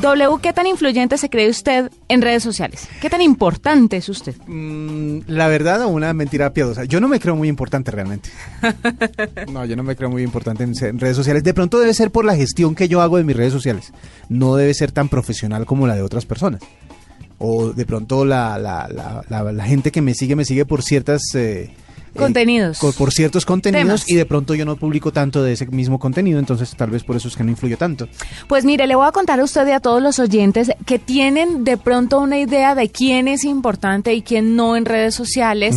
W, ¿qué tan influyente se cree usted en redes sociales? ¿Qué tan importante es usted? Mm, la verdad, o una mentira piadosa. Yo no me creo muy importante realmente. No, yo no me creo muy importante en, redes sociales. De pronto debe ser por la gestión que yo hago de mis redes sociales. No debe ser tan profesional como la de otras personas. O de pronto la, la, la, la- la gente que me sigue, me sigue por ciertas... eh, Contenidos. co- por ciertos contenidos Temas. y de pronto yo no publico tanto de ese mismo contenido, entonces tal vez por eso es que no influyo tanto. Pues mire, le voy a contar a usted y a todos los oyentes que tienen de pronto una idea de quién es importante y quién no en redes sociales,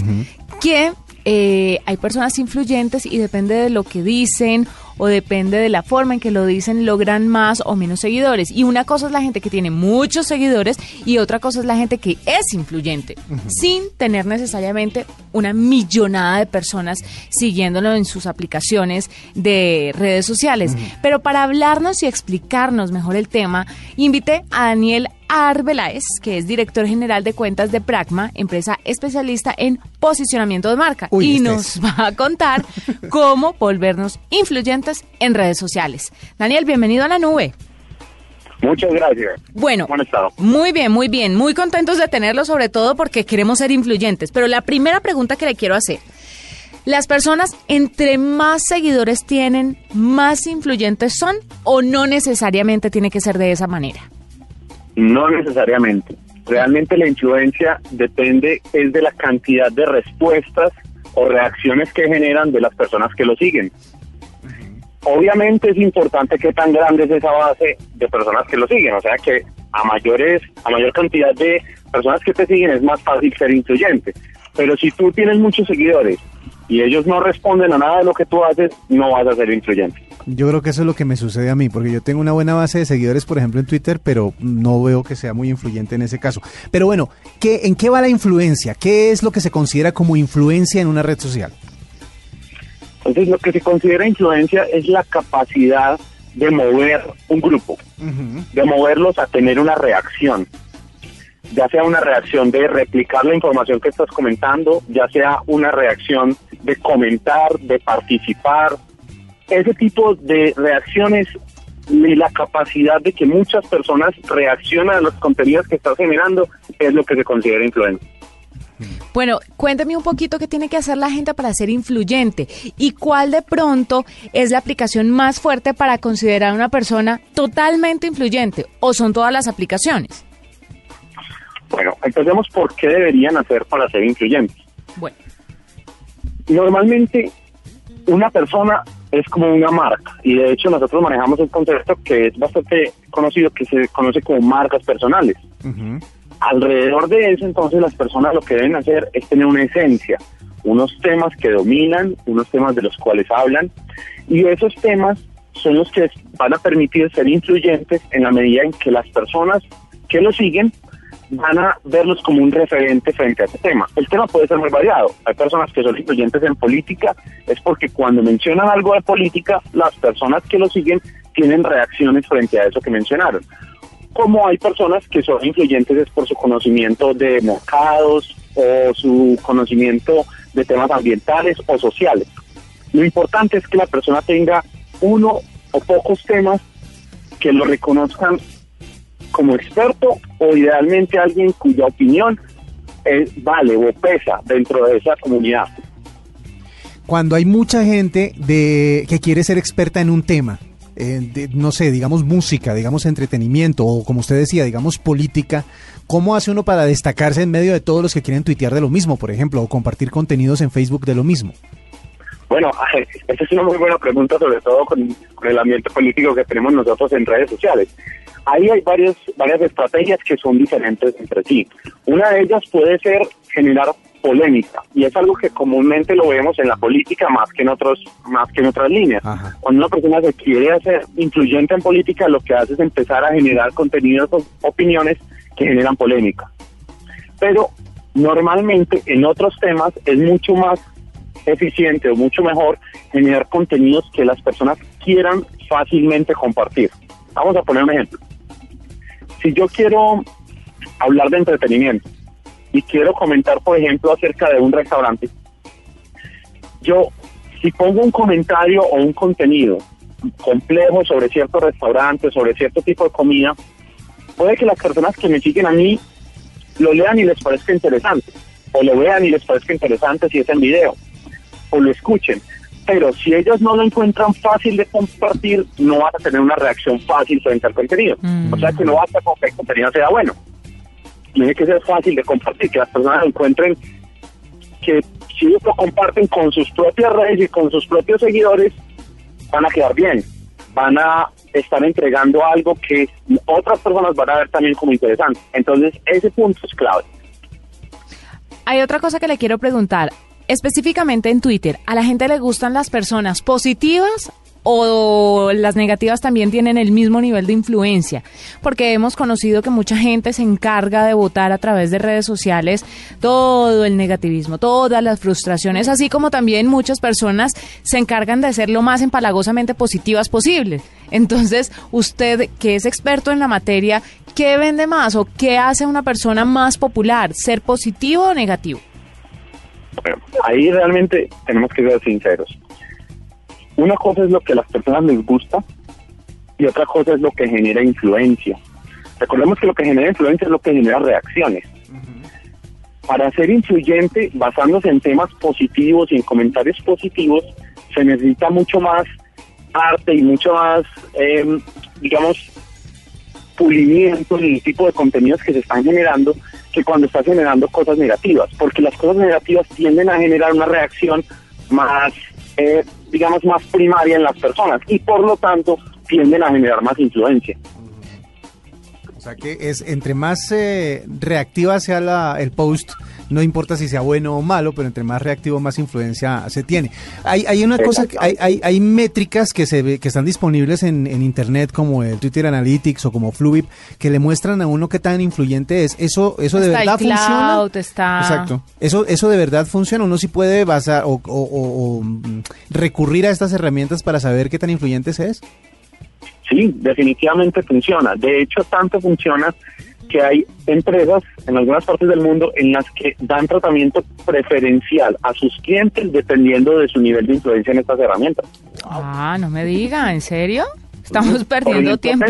que eh, hay personas influyentes y depende de lo que dicen o depende de la forma en que lo dicen, logran más o menos seguidores. Y una cosa es la gente que tiene muchos seguidores y otra cosa es la gente que es influyente, sin tener necesariamente una millonada de personas siguiéndolo en sus aplicaciones de redes sociales. Pero para hablarnos y explicarnos mejor el tema, invité a Daniel Arbeláez, que es director general de cuentas de Pragma, empresa especialista en posicionamiento de marca, Uy, y este nos es. va a contar cómo volvernos influyentes en redes sociales. Daniel, bienvenido a la nube. Muchas gracias. Bueno, ¿Cómo han estado? muy bien, muy bien, muy contentos de tenerlo, sobre todo porque queremos ser influyentes. Pero la primera pregunta que le quiero hacer, ¿las personas entre más seguidores tienen, más influyentes son o no necesariamente tiene que ser de esa manera? No necesariamente. Realmente la influencia depende es de la cantidad de respuestas o reacciones que generan de las personas que lo siguen. Obviamente es importante que tan grande es esa base de personas que lo siguen, o sea que a mayores, a mayor cantidad de personas que te siguen es más fácil ser influyente. Pero si tú tienes muchos seguidores y ellos no responden a nada de lo que tú haces, no vas a ser influyente. Yo creo que eso es lo que me sucede a mí, porque yo tengo una buena base de seguidores, por ejemplo, en Twitter, pero no veo que sea muy influyente en ese caso. Pero bueno, ¿qué, ¿en qué va la influencia? ¿Qué es lo que se considera como influencia en una red social? Entonces, lo que se considera influencia es la capacidad de mover un grupo, de moverlos a tener una reacción, ya sea una reacción de replicar la información que estás comentando, ya sea una reacción de comentar, de participar. Ese tipo de reacciones y la capacidad de que muchas personas reaccionan a los contenidos que estás generando es lo que se considera influencia. Bueno, cuénteme un poquito qué tiene que hacer la gente para ser influyente y cuál de pronto es la aplicación más fuerte para considerar a una persona totalmente influyente o son todas las aplicaciones. Bueno, empecemos por qué deberían hacer para ser influyentes. Bueno, Normalmente una persona es como una marca y de hecho nosotros manejamos un concepto que es bastante conocido que se conoce como marcas personales. Alrededor de eso entonces las personas lo que deben hacer es tener una esencia, unos temas que dominan, unos temas de los cuales hablan y esos temas son los que van a permitir ser influyentes en la medida en que las personas que lo siguen van a verlos como un referente frente a ese tema. El tema puede ser muy variado. Hay personas que son influyentes en política, es porque cuando mencionan algo de política, las personas que lo siguen tienen reacciones frente a eso que mencionaron. Como hay personas que son influyentes es por su conocimiento de mercados o su conocimiento de temas ambientales o sociales. Lo importante es que la persona tenga uno o pocos temas que lo reconozcan como experto o idealmente alguien cuya opinión eh, vale o pesa dentro de esa comunidad. Cuando hay mucha gente de que quiere ser experta en un tema, eh, de, no sé, digamos música, digamos entretenimiento o como usted decía, digamos política, ¿cómo hace uno para destacarse en medio de todos los que quieren tuitear de lo mismo, por ejemplo, o compartir contenidos en Facebook de lo mismo? Bueno, esa es una muy buena pregunta, sobre todo con, con, el ambiente político que tenemos nosotros en redes sociales. Ahí hay varias, varias estrategias que son diferentes entre sí. Una de ellas puede ser generar polémica y es algo que comúnmente lo vemos en la política más que en otros más que en otras líneas. Ajá. Cuando una persona se quiere hacer influyente en política, lo que hace es empezar a generar contenidos o opiniones que generan polémica. Pero normalmente en otros temas es mucho más eficiente o mucho mejor generar contenidos que las personas quieran fácilmente compartir. Vamos a poner un ejemplo. Si yo quiero hablar de entretenimiento y quiero comentar, por ejemplo, acerca de un restaurante, yo, si pongo un comentario o un contenido complejo sobre cierto restaurante, sobre cierto tipo de comida, puede que las personas que me siguen a mí lo lean y les parezca interesante, o lo vean y les parezca interesante si es en video, o lo escuchen. Pero si ellos no lo encuentran fácil de compartir, no van a tener una reacción fácil frente al contenido. O sea que no basta con que el contenido sea bueno. Tiene que ser fácil de compartir, que las personas encuentren que si lo comparten con sus propias redes y con sus propios seguidores, van a quedar bien. Van a estar entregando algo que otras personas van a ver también como interesante. Entonces, ese punto es clave. Hay otra cosa que le quiero preguntar. Específicamente en Twitter, ¿a la gente le gustan las personas positivas o las negativas también tienen el mismo nivel de influencia, porque hemos conocido que mucha gente se encarga de votar a través de redes sociales todo el negativismo, todas las frustraciones, así como también muchas personas se encargan de ser lo más empalagosamente positivas posible. Entonces, usted que es experto en la materia, ¿qué vende más o qué hace una persona más popular? ¿Ser positivo o negativo? Ahí realmente tenemos que ser sinceros una cosa es lo que a las personas les gusta y otra cosa es lo que genera influencia. Recordemos que lo que genera influencia es lo que genera reacciones. Para ser influyente, basándose en temas positivos y en comentarios positivos, se necesita mucho más arte y mucho más, em, digamos, pulimiento en el tipo de contenidos que se están generando que cuando estás generando cosas negativas, porque las cosas negativas tienden a generar una reacción más eh, digamos, más primaria en las personas y por lo tanto tienden a generar más influencia. O sea que es entre más eh, reactiva sea la, el post, no importa si sea bueno o malo, pero entre más reactivo, más influencia se tiene. Hay, hay una cosa, hay, hay, hay, métricas que se que están disponibles en, en, internet como el Twitter Analytics o como Fluid que le muestran a uno qué tan influyente es. Eso, eso de verdad funciona. Exacto. Eso, eso de verdad funciona. Uno sí puede basar o, o, o mm, recurrir a estas herramientas para saber qué tan influyente es. Sí, definitivamente funciona. De hecho, tanto funciona que hay empresas en algunas partes del mundo en las que dan tratamiento preferencial a sus clientes dependiendo de su nivel de influencia en estas herramientas. Ah, no me diga, ¿en serio? Estamos perdiendo tiempo.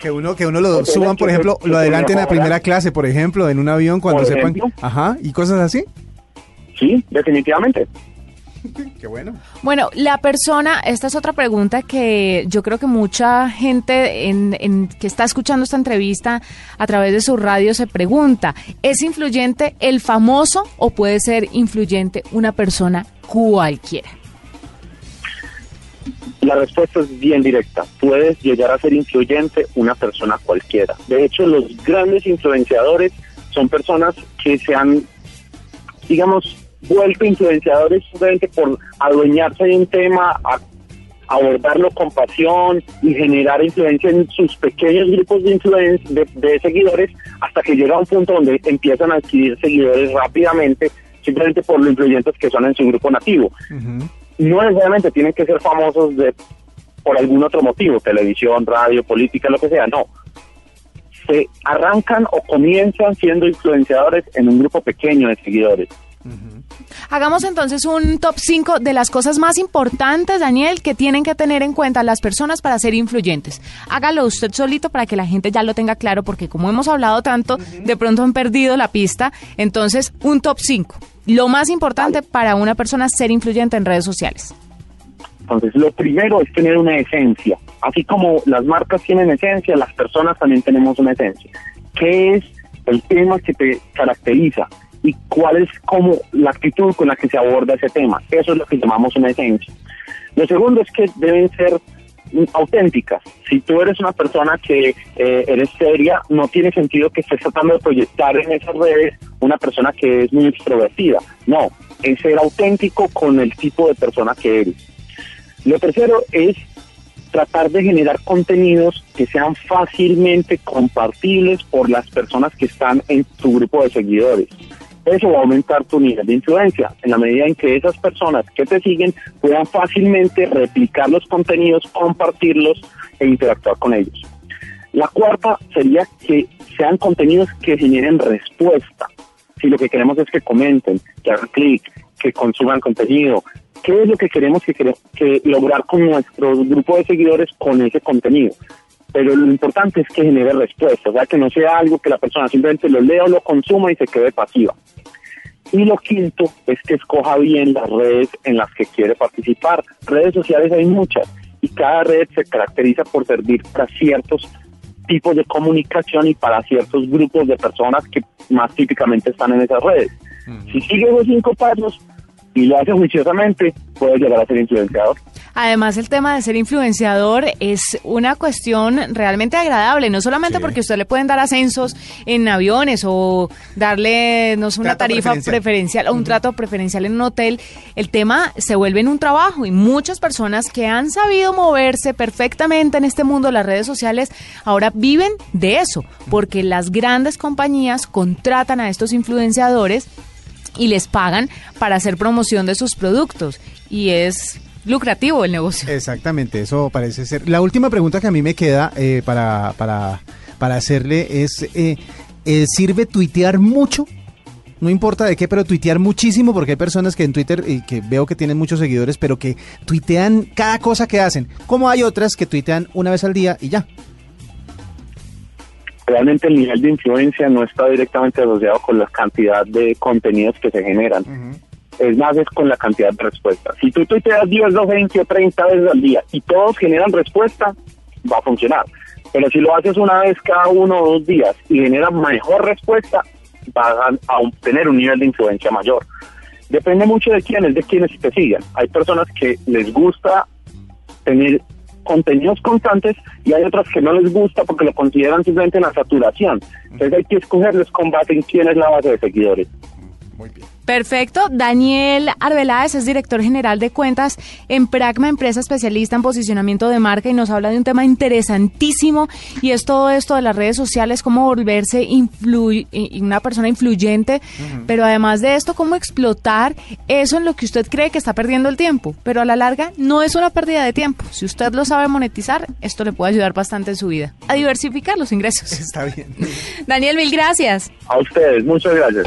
que uno que uno lo suban, por ejemplo, lo adelanten a primera clase, por ejemplo, en un avión cuando sepan, ajá, y cosas así. Sí, definitivamente. Qué bueno. Bueno, la persona, esta es otra pregunta que yo creo que mucha gente en, que está escuchando esta entrevista a través de su radio se pregunta, ¿es influyente el famoso o puede ser influyente una persona cualquiera? La respuesta es bien directa. Puedes llegar a ser influyente una persona cualquiera. De hecho, los grandes influenciadores son personas que se han, digamos, vuelto influenciadores simplemente por adueñarse de un tema, abordarlo con pasión y generar influencia en sus pequeños grupos de, influencia, de, seguidores hasta que llega a un punto donde empiezan a adquirir seguidores rápidamente simplemente por lo influyentes que son en su grupo nativo. No necesariamente tienen que ser famosos de por algún otro motivo, televisión, radio, política, lo que sea, no. Se arrancan o comienzan siendo influenciadores en un grupo pequeño de seguidores. Hagamos entonces un top 5 de las cosas más importantes, Daniel, que tienen que tener en cuenta las personas para ser influyentes. Hágalo usted solito para que la gente ya lo tenga claro, porque como hemos hablado tanto, de pronto han perdido la pista. Entonces, un top 5. Lo más importante para una persona ser influyente en redes sociales. Entonces, lo primero es tener una esencia. Así como las marcas tienen esencia, las personas también tenemos una esencia. ¿Qué es el tema que te caracteriza? Y cuál es como la actitud con la que se aborda ese tema. Eso es lo que llamamos una esencia. Lo segundo es que deben ser auténticas. Si tú eres una persona que eh, eres seria, no tiene sentido que estés tratando de proyectar en esas redes una persona que es muy extrovertida. No, es ser auténtico con el tipo de persona que eres. Lo tercero es tratar de generar contenidos que sean fácilmente compartibles por las personas que están en tu grupo de seguidores eso va a aumentar tu nivel de influencia en la medida en que esas personas que te siguen puedan fácilmente replicar los contenidos, compartirlos e interactuar con ellos. La cuarta sería que sean contenidos que generen respuesta. Si lo que queremos es que comenten, que hagan clic, que consuman contenido, ¿qué es lo que queremos que, que lograr con nuestro grupo de seguidores con ese contenido? Pero lo importante es que genere respuesta, o sea, que no sea algo que la persona simplemente lo lea o lo consuma y se quede pasiva. Y lo quinto es que escoja bien las redes en las que quiere participar. Redes sociales hay muchas y cada red se caracteriza por servir para ciertos tipos de comunicación y para ciertos grupos de personas que más típicamente están en esas redes. Si sigue esos cinco pasos y lo hace juiciosamente, puede llegar a ser influenciador. Además, el tema de ser influenciador es una cuestión realmente agradable, no solamente porque usted le pueden dar ascensos en aviones o darle, no sé, una tarifa preferencial, o un trato preferencial en un hotel. El tema se vuelve en un trabajo y muchas personas que han sabido moverse perfectamente en este mundo de las redes sociales ahora viven de eso, porque las grandes compañías contratan a estos influenciadores y les pagan para hacer promoción de sus productos. Y es lucrativo el negocio. Exactamente, eso parece ser. La última pregunta que a mí me queda eh, para, para, para, hacerle es, eh, eh, ¿sirve tuitear mucho? No importa de qué, pero tuitear muchísimo, porque hay personas que en Twitter, y que veo que tienen muchos seguidores, pero que tuitean cada cosa que hacen. Como hay otras que tuitean una vez al día y ya. Realmente el nivel de influencia no está directamente asociado con la cantidad de contenidos que se generan es más es con la cantidad de respuestas. Si tú tuiteas 10, 12, 20 o 30 veces al día y todos generan respuesta, va a funcionar. Pero si lo haces una vez cada uno o dos días y genera mejor respuesta, vas a, obtener un nivel de influencia mayor. Depende mucho de quiénes, de quiénes te sigan. Hay personas que les gusta tener contenidos constantes y hay otras que no les gusta porque lo consideran simplemente la saturación. Entonces hay que escogerles con base en quién es la base de seguidores. Muy bien. Perfecto. Daniel Arbeláez es director general de cuentas en Pragma, empresa especialista en posicionamiento de marca y nos habla de un tema interesantísimo y es todo esto de las redes sociales, cómo volverse una persona influyente, pero además de esto, cómo explotar eso en lo que usted cree que está perdiendo el tiempo, pero a la larga no es una pérdida de tiempo. Si usted lo sabe monetizar, esto le puede ayudar bastante en su vida, a diversificar los ingresos. Está bien. Daniel, mil gracias. A ustedes, muchas gracias.